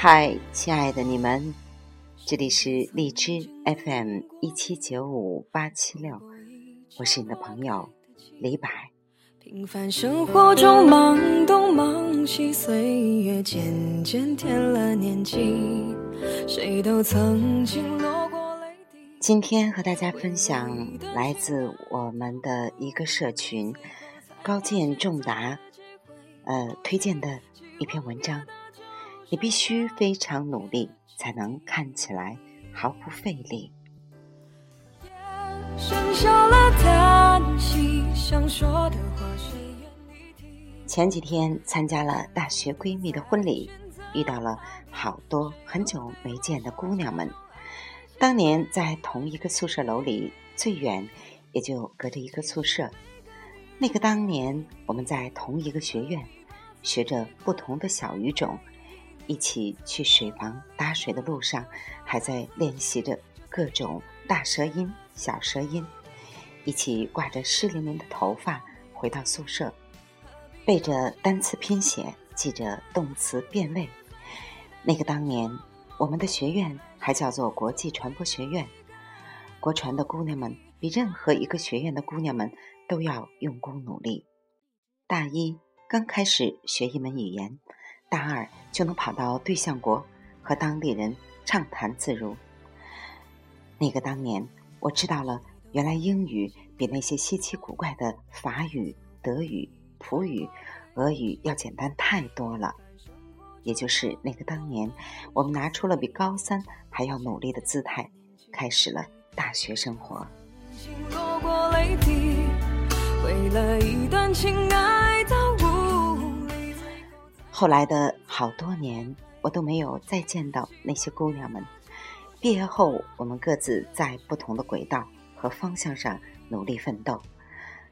嗨，亲爱的你们，这里是荔枝 FM 一七九五八七六，我是你的朋友李柏。平凡生活中忙东忙西，岁月渐渐添了年纪，谁都曾经。今天和大家分享来自我们的一个社群高见重达呃推荐的一篇文章。你必须非常努力，才能看起来毫不费力。前几天参加了大学闺蜜的婚礼，遇到了好多很久没见的姑娘们。当年在同一个宿舍楼里，最远也就隔着一个宿舍。那个当年我们在同一个学院，学着不同的小语种。一起去水房打水的路上，还在练习着各种大舌音、小舌音。一起挂着湿淋淋的头发回到宿舍，背着单词拼写，记着动词变位。那个当年，我们的学院还叫做国际传播学院。国传的姑娘们比任何一个学院的姑娘们都要用功努力。大一刚开始学一门语言。大二就能跑到对象国和当地人畅谈自如。那个当年，我知道了，原来英语比那些稀奇古怪的法语、德语、普语、俄语要简单太多了。也就是那个当年，我们拿出了比高三还要努力的姿态，开始了大学生活。为了一段情爱到后来的好多年，我都没有再见到那些姑娘们。毕业后，我们各自在不同的轨道和方向上努力奋斗，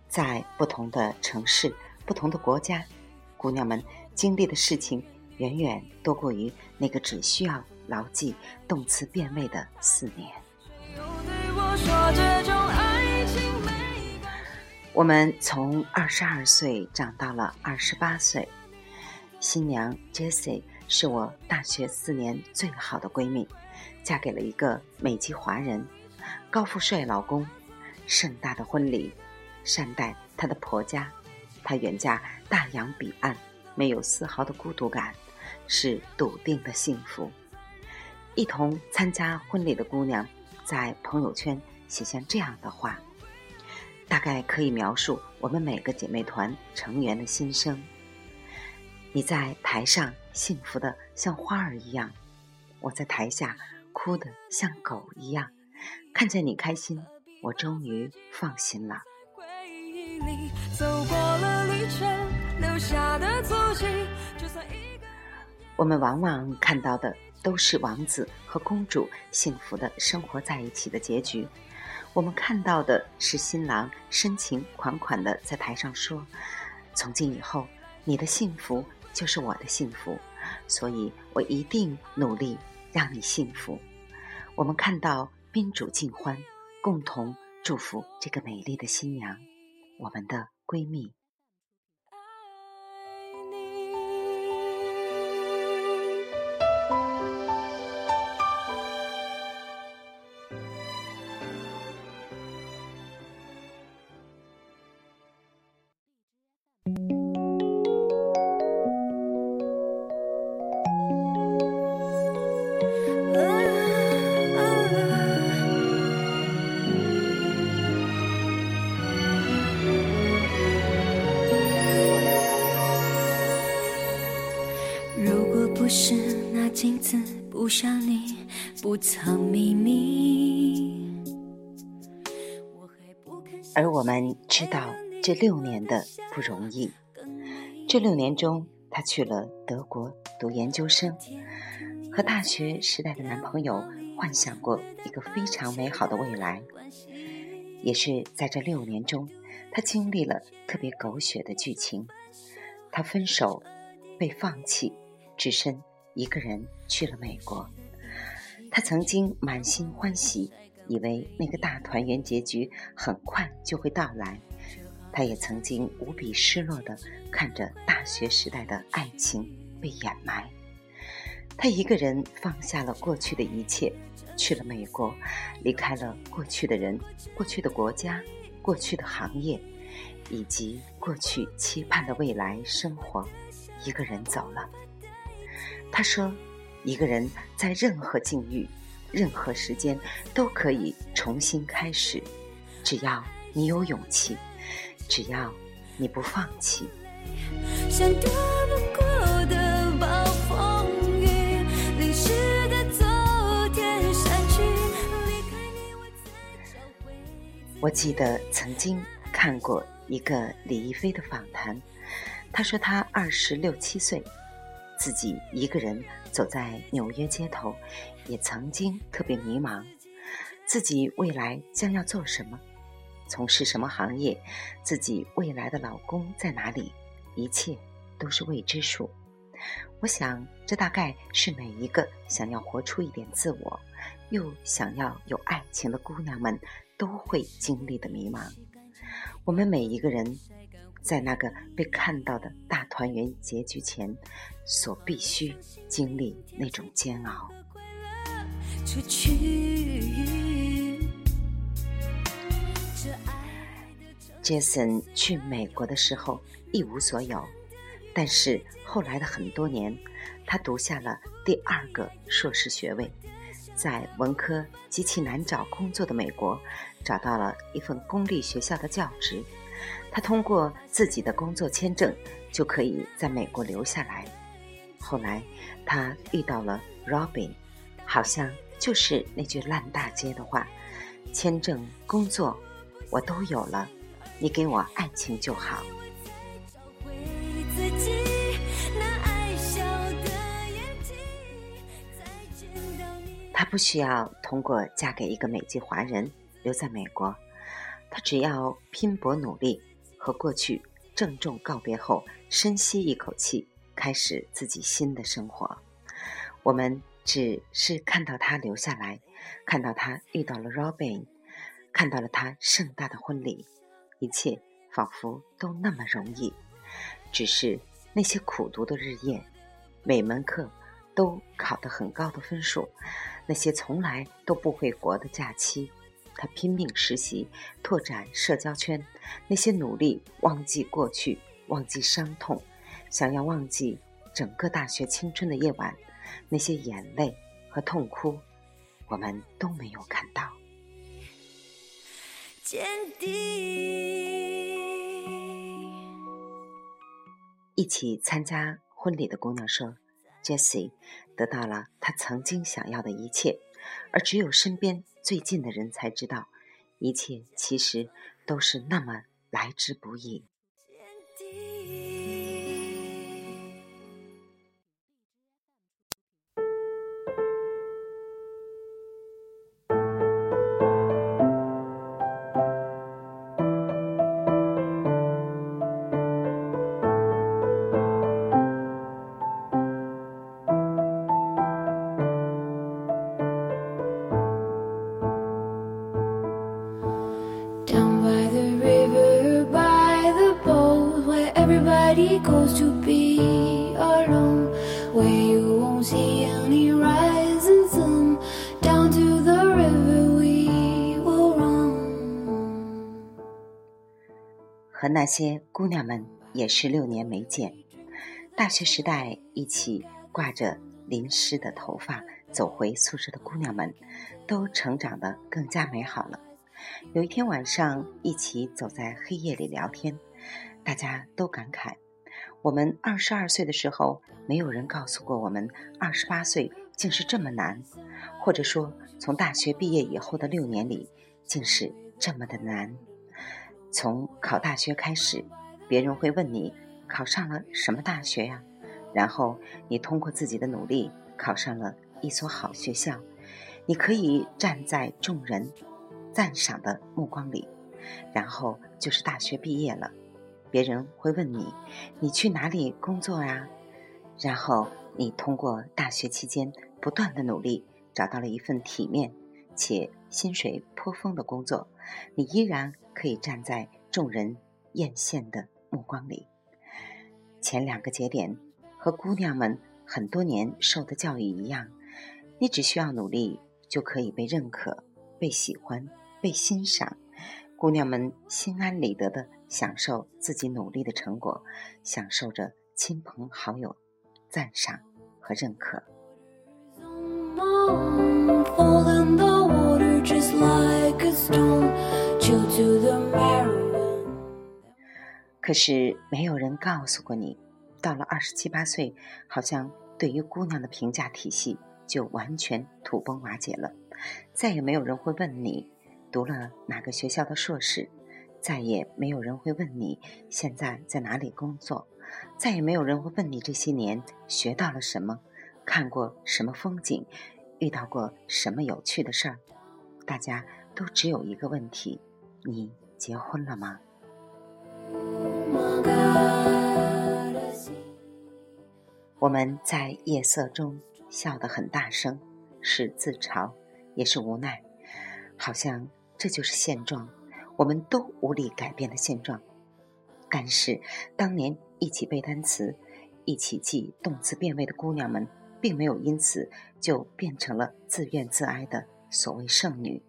在不同的城市、不同的国家，姑娘们经历的事情远远多过于那个只需要牢记动词变位的四年。我们从二十二岁长到了二十八岁。新娘 Jessie 是我大学四年最好的闺蜜，嫁给了一个美籍华人，高富帅老公，盛大的婚礼，善待她的婆家，她远嫁大洋彼岸，没有丝毫的孤独感，是笃定的幸福。一同参加婚礼的姑娘在朋友圈写下这样的话，大概可以描述我们每个姐妹团成员的心声。你在台上幸福的像花儿一样，我在台下哭的像狗一样。看见你开心，我终于放心了。走过了旅程，留下的足迹，就算一我们往往看到的都是王子和公主幸福的生活在一起的结局，我们看到的是新郎深情款款的在台上说：“从今以后，你的幸福。”就是我的幸福，所以我一定努力让你幸福。我们看到宾主尽欢，共同祝福这个美丽的新娘，我们的闺蜜。不像你不藏秘密。而我们知道这六年的不容易。这六年中她去了德国读研究生和大学时代的男朋友幻想过一个非常美好的未来。也是在这六年中她经历了特别狗血的剧情。她分手被放弃只身一个人去了美国，他曾经满心欢喜，以为那个大团圆结局很快就会到来。他也曾经无比失落的看着大学时代的爱情被掩埋。他一个人放下了过去的一切，去了美国，离开了过去的人、过去的国家、过去的行业，以及过去期盼的未来生活，一个人走了。他说：“一个人在任何境遇、任何时间都可以重新开始，只要你有勇气，只要你不放弃。”我记得曾经看过一个李亦菲的访谈，她说她二十六七岁，自己一个人走在纽约街头，也曾经特别迷茫，自己未来将要做什么，从事什么行业，自己未来的老公在哪里，一切都是未知数。我想，这大概是每一个想要活出一点自我，又想要有爱情的姑娘们。都会经历的迷茫。我们每一个人，在那个被看到的大团圆结局前，所必须经历那种煎熬。Jason 去美国的时候一无所有，但是后来的很多年，他读下了第二个硕士学位。在文科极其难找工作的美国，找到了一份公立学校的教职。他通过自己的工作签证，就可以在美国留下来。后来，他遇到了 Robin，好像就是那句烂大街的话：“签证、工作，我都有了，你给我爱情就好。”她不需要通过嫁给一个美籍华人留在美国，他只要拼搏努力，和过去郑重告别后，深吸一口气，开始自己新的生活。我们只是看到他留下来，看到他遇到了 Robin，看到了他盛大的婚礼，一切仿佛都那么容易。只是那些苦读的日夜，每门课都考得很高的分数。那些从来都不会活的假期，他拼命实习，拓展社交圈；那些努力忘记过去、忘记伤痛、想要忘记整个大学青春的夜晚，那些眼泪和痛哭，我们都没有看到。坚定。一起参加婚礼的姑娘说。Jessie 得到了她曾经想要的一切，而只有身边最近的人才知道，一切其实都是那么来之不易。和那些姑娘们也是六年没见，大学时代一起挂着淋湿的头发走回宿舍的姑娘们，都成长得更加美好了。有一天晚上，一起走在黑夜里聊天，大家都感慨：我们二十二岁的时候，没有人告诉过我们二十八岁竟是这么难，或者说，从大学毕业以后的六年里，竟是这么的难。从考大学开始，别人会问你考上了什么大学呀？然后你通过自己的努力考上了一所好学校，你可以站在众人赞赏的目光里，然后就是大学毕业了，别人会问你你去哪里工作呀？然后你通过大学期间不断的努力，找到了一份体面且薪水颇丰的工作，你依然可以站在众人艳羡的目光里。前两个节点和姑娘们很多年受的教育一样，你只需要努力就可以被认可、被喜欢、被欣赏。姑娘们心安理得的享受自己努力的成果，享受着亲朋好友赞赏和认可。可是没有人告诉过你，到了二十七八岁，好像对于姑娘的评价体系就完全土崩瓦解了，再也没有人会问你。读了哪个学校的硕士，再也没有人会问你现在在哪里工作，再也没有人会问你这些年学到了什么，看过什么风景，遇到过什么有趣的事儿。大家都只有一个问题：你结婚了吗？我们在夜色中笑得很大声，是自嘲，也是无奈，好像。这就是现状，我们都无力改变的现状。但是，当年一起背单词、一起记动词变位的姑娘们，并没有因此就变成了自怨自哀的所谓剩女。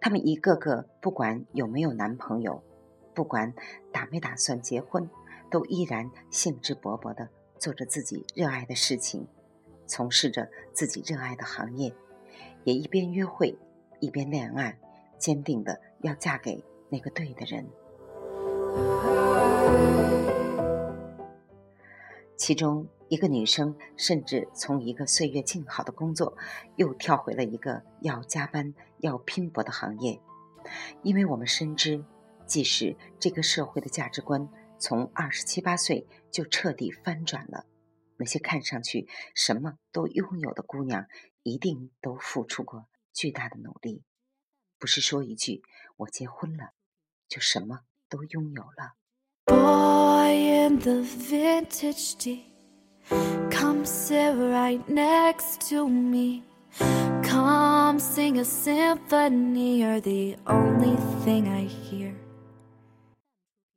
她们一个个，不管有没有男朋友，不管打没打算结婚，都依然兴致勃勃地做着自己热爱的事情，从事着自己热爱的行业，也一边约会，一边恋爱。坚定的要嫁给那个对的人。其中一个女生甚至从一个岁月静好的工作，又跳回了一个要加班、要拼搏的行业。因为我们深知，即使这个社会的价值观从二十七八岁就彻底翻转了，那些看上去什么都拥有的姑娘，一定都付出过巨大的努力。不是说一句“我结婚了”，就什么都拥有了。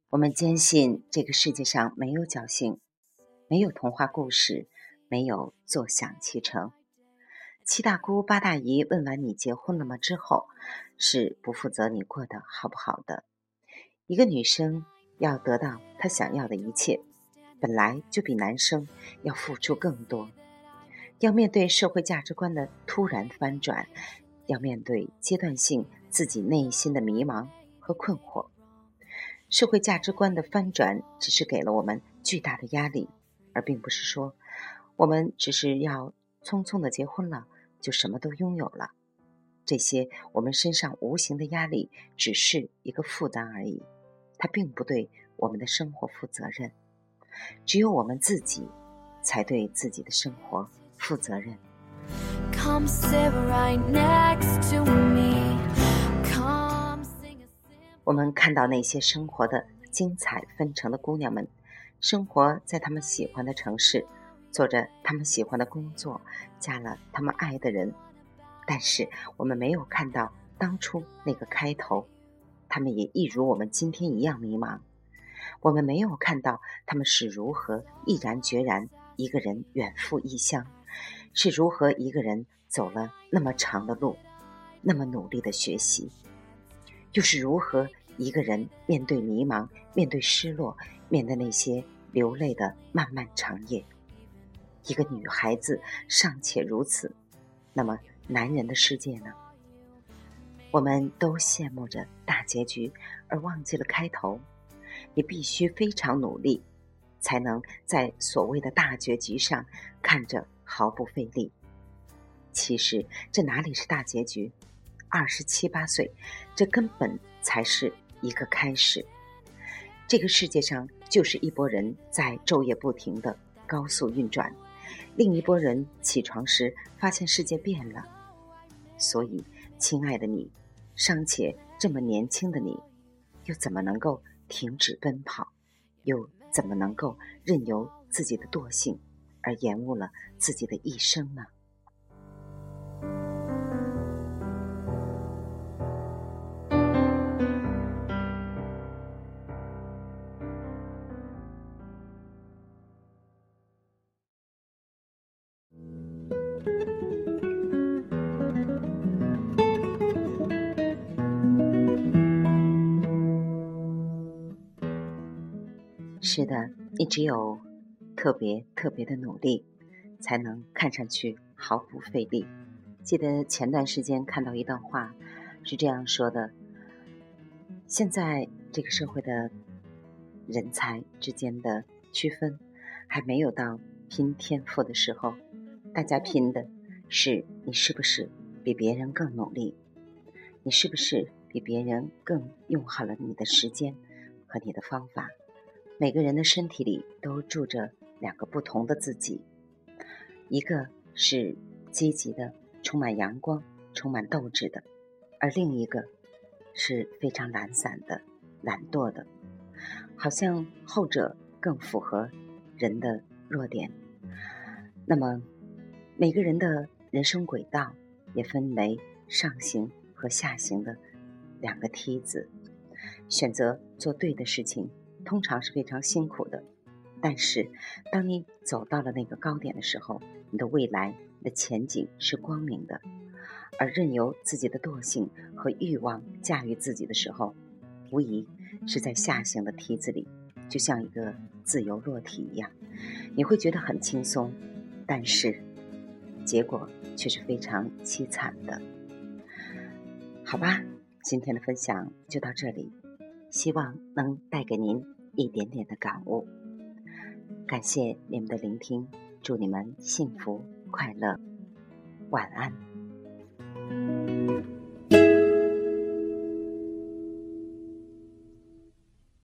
我们坚信这个世界上没有侥幸，没有童话故事，没有坐享其成。七大姑八大姨问完你结婚了吗之后，是不负责你过得好不好的。一个女生要得到她想要的一切，本来就比男生要付出更多，要面对社会价值观的突然翻转，要面对阶段性自己内心的迷茫和困惑。社会价值观的翻转只是给了我们巨大的压力，而并不是说我们只是要匆匆的结婚了。就什么都拥有了，这些我们身上无形的压力只是一个负担而已，它并不对我们的生活负责任。只有我们自己才对自己的生活负责任。我们看到那些生活的精彩纷呈的姑娘们，生活在他们喜欢的城市。做着他们喜欢的工作，嫁了他们爱的人，但是我们没有看到当初那个开头，他们也一如我们今天一样迷茫。我们没有看到他们是如何毅然决然一个人远赴异乡，是如何一个人走了那么长的路，那么努力的学习，又是如何一个人面对迷茫，面对失落，面对那些流泪的漫漫长夜。一个女孩子尚且如此，那么男人的世界呢？我们都羡慕着大结局，而忘记了开头。你必须非常努力，才能在所谓的大结局上看着毫不费力。其实这哪里是大结局？二十七八岁，这根本才是一个开始。这个世界上就是一拨人在昼夜不停的高速运转。另一拨人起床时，发现世界变了。所以，亲爱的你，尚且这么年轻的你，又怎么能够停止奔跑？又怎么能够任由自己的惰性而延误了自己的一生呢？是的，你只有特别特别的努力，才能看上去毫不费力。记得前段时间看到一段话，是这样说的：现在这个社会的人才之间的区分还没有到拼天赋的时候，大家拼的是你是不是比别人更努力，你是不是比别人更用好了你的时间和你的方法。每个人的身体里都住着两个不同的自己，一个是积极的、充满阳光、充满斗志的，而另一个是非常懒散的、懒惰的。好像后者更符合人的弱点。那么，每个人的人生轨道也分为上行和下行的两个梯子，选择做对的事情。通常是非常辛苦的，但是当你走到了那个高点的时候，你的未来你的前景是光明的。而任由自己的惰性和欲望驾驭自己的时候，无疑是在下行的梯子里，就像一个自由落体一样，你会觉得很轻松，但是结果却是非常凄惨的。好吧，今天的分享就到这里，希望能带给您。一点点的感悟，感谢你们的聆听，祝你们幸福快乐，晚安。